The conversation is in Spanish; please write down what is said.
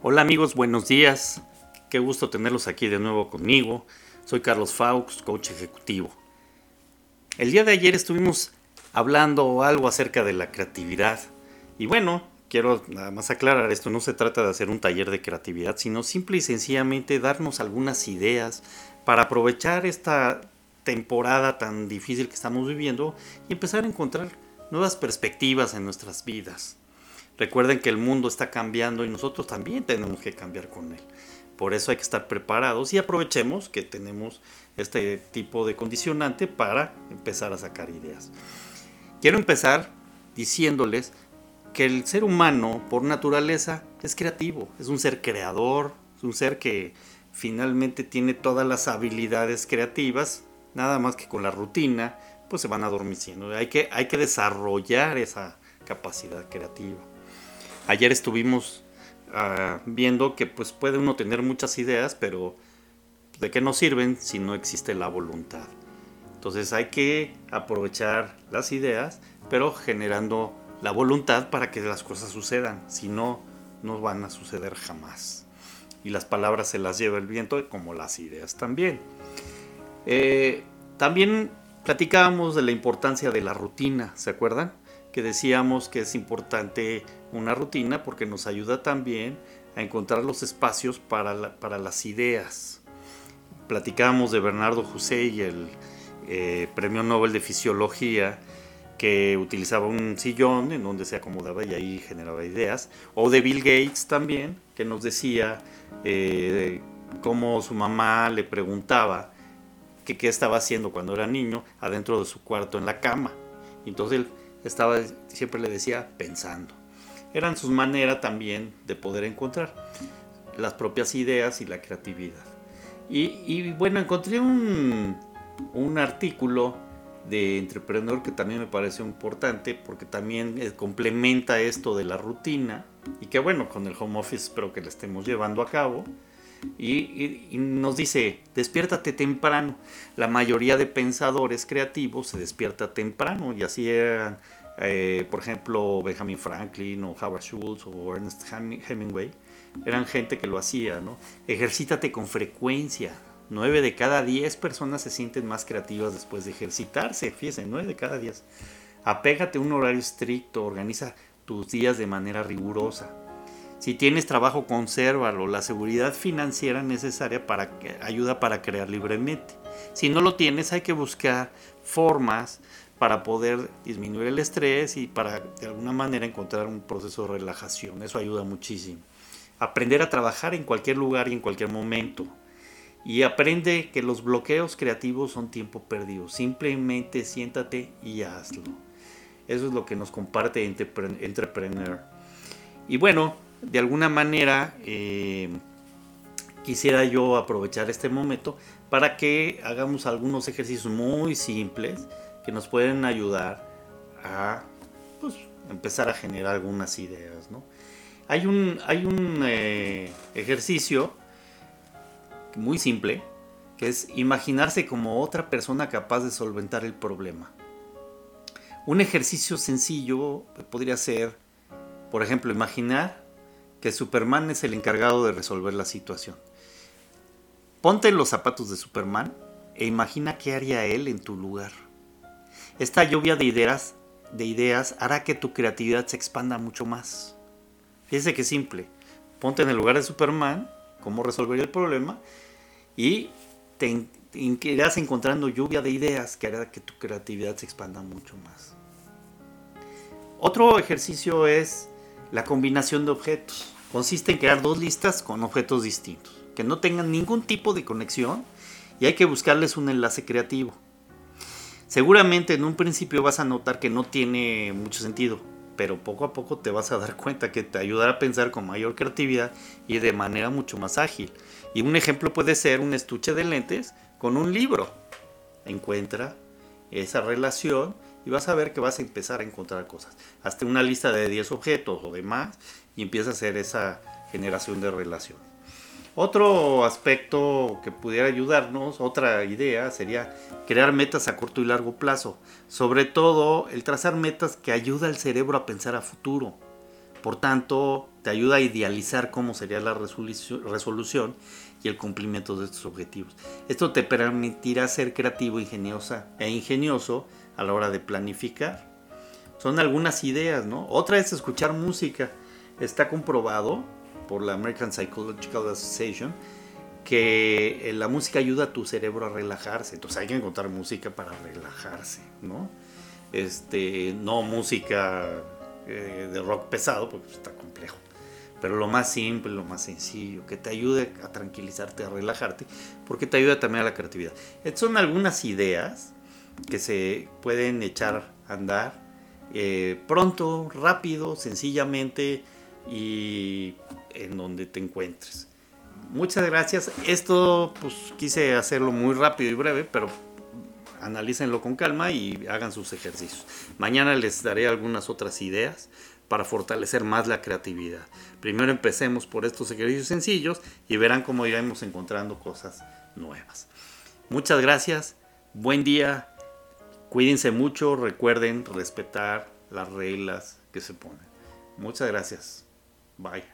Hola amigos, buenos días. Qué gusto tenerlos aquí de nuevo conmigo. Soy Carlos Faux, coach ejecutivo. El día de ayer estuvimos hablando algo acerca de la creatividad. Y bueno, quiero nada más aclarar esto, no se trata de hacer un taller de creatividad, sino simple y sencillamente darnos algunas ideas para aprovechar esta temporada tan difícil que estamos viviendo y empezar a encontrar nuevas perspectivas en nuestras vidas. Recuerden que el mundo está cambiando y nosotros también tenemos que cambiar con él. Por eso hay que estar preparados y aprovechemos que tenemos este tipo de condicionante para empezar a sacar ideas. Quiero empezar diciéndoles que el ser humano por naturaleza es creativo, es un ser creador, es un ser que finalmente tiene todas las habilidades creativas, nada más que con la rutina, pues se van adormeciendo. Hay que, hay que desarrollar esa capacidad creativa. Ayer estuvimos uh, viendo que pues puede uno tener muchas ideas, pero ¿de qué nos sirven si no existe la voluntad? Entonces hay que aprovechar las ideas, pero generando la voluntad para que las cosas sucedan. Si no, no van a suceder jamás. Y las palabras se las lleva el viento, como las ideas también. Eh, también platicábamos de la importancia de la rutina, ¿se acuerdan? Decíamos que es importante una rutina porque nos ayuda también a encontrar los espacios para, para las ideas. Platicábamos de Bernardo y el eh, Premio Nobel de Fisiología, que utilizaba un sillón en donde se acomodaba y ahí generaba ideas. O de Bill Gates también, que nos decía eh, cómo su mamá le preguntaba qué estaba haciendo cuando era niño adentro de su cuarto en la cama. entonces él estaba, siempre le decía, pensando eran sus maneras también de poder encontrar las propias ideas y la creatividad. Y, bueno, encontré un, un, artículo de Entrepreneur que también me pareció importante porque también eh, complementa esto de la rutina y que bueno, con el home office espero que lo estemos llevando a cabo. Y, nos dice, despiértate temprano. La mayoría de pensadores creativos se despierta temprano y así eran eh, por ejemplo, Benjamin Franklin o Howard Schultz o Ernest Hemingway, eran gente que lo hacía, ¿no? Ejercítate con frecuencia. Nueve de cada diez personas se sienten más creativas después de ejercitarse, fíjense, nueve de cada diez. Apégate a un horario estricto, organiza tus días de manera rigurosa. Si tienes trabajo, consérvalo. La seguridad financiera necesaria para, ayuda para crear libremente. Si no lo tienes, hay que buscar formas para poder disminuir el estrés y para de alguna manera encontrar un proceso de relajación. Eso ayuda muchísimo. Aprender a trabajar en cualquier lugar y en cualquier momento. Y aprende que los bloqueos creativos son tiempo perdido. Simplemente siéntate y hazlo. Eso es lo que nos comparte Entrepreneur. Y bueno, de alguna manera eh, quisiera yo aprovechar este momento para que hagamos algunos ejercicios muy simples que nos pueden ayudar a pues, empezar a generar algunas ideas. ¿no? Hay un, hay un eh, ejercicio muy simple que es imaginarse como otra persona capaz de solventar el problema. Un ejercicio sencillo podría ser, por ejemplo, imaginar que Superman es el encargado de resolver la situación. Ponte en los zapatos de Superman e imagina qué haría él en tu lugar. Esta lluvia de ideas, de ideas hará que tu creatividad se expanda mucho más. Fíjese que simple. Ponte en el lugar de Superman, cómo resolver el problema, y te irás encontrando lluvia de ideas que hará que tu creatividad se expanda mucho más. Otro ejercicio es la combinación de objetos. Consiste en crear dos listas con objetos distintos, que no tengan ningún tipo de conexión y hay que buscarles un enlace creativo. Seguramente en un principio vas a notar que no tiene mucho sentido, pero poco a poco te vas a dar cuenta que te ayudará a pensar con mayor creatividad y de manera mucho más ágil. Y un ejemplo puede ser un estuche de lentes con un libro. Encuentra esa relación y vas a ver que vas a empezar a encontrar cosas. Hazte una lista de 10 objetos o demás y empieza a hacer esa generación de relación. Otro aspecto que pudiera ayudarnos, otra idea, sería crear metas a corto y largo plazo. Sobre todo el trazar metas que ayuda al cerebro a pensar a futuro. Por tanto, te ayuda a idealizar cómo sería la resolución y el cumplimiento de estos objetivos. Esto te permitirá ser creativo, ingeniosa e ingenioso a la hora de planificar. Son algunas ideas, ¿no? Otra es escuchar música. Está comprobado por la American Psychological Association que eh, la música ayuda a tu cerebro a relajarse. Entonces hay que encontrar música para relajarse, ¿no? Este, no música eh, de rock pesado, porque está. Pero lo más simple, lo más sencillo, que te ayude a tranquilizarte, a relajarte, porque te ayuda también a la creatividad. Estas son algunas ideas que se pueden echar a andar eh, pronto, rápido, sencillamente y en donde te encuentres. Muchas gracias. Esto pues quise hacerlo muy rápido y breve, pero analícenlo con calma y hagan sus ejercicios. Mañana les daré algunas otras ideas para fortalecer más la creatividad. Primero empecemos por estos ejercicios sencillos y verán cómo iremos encontrando cosas nuevas. Muchas gracias, buen día, cuídense mucho, recuerden respetar las reglas que se ponen. Muchas gracias, bye.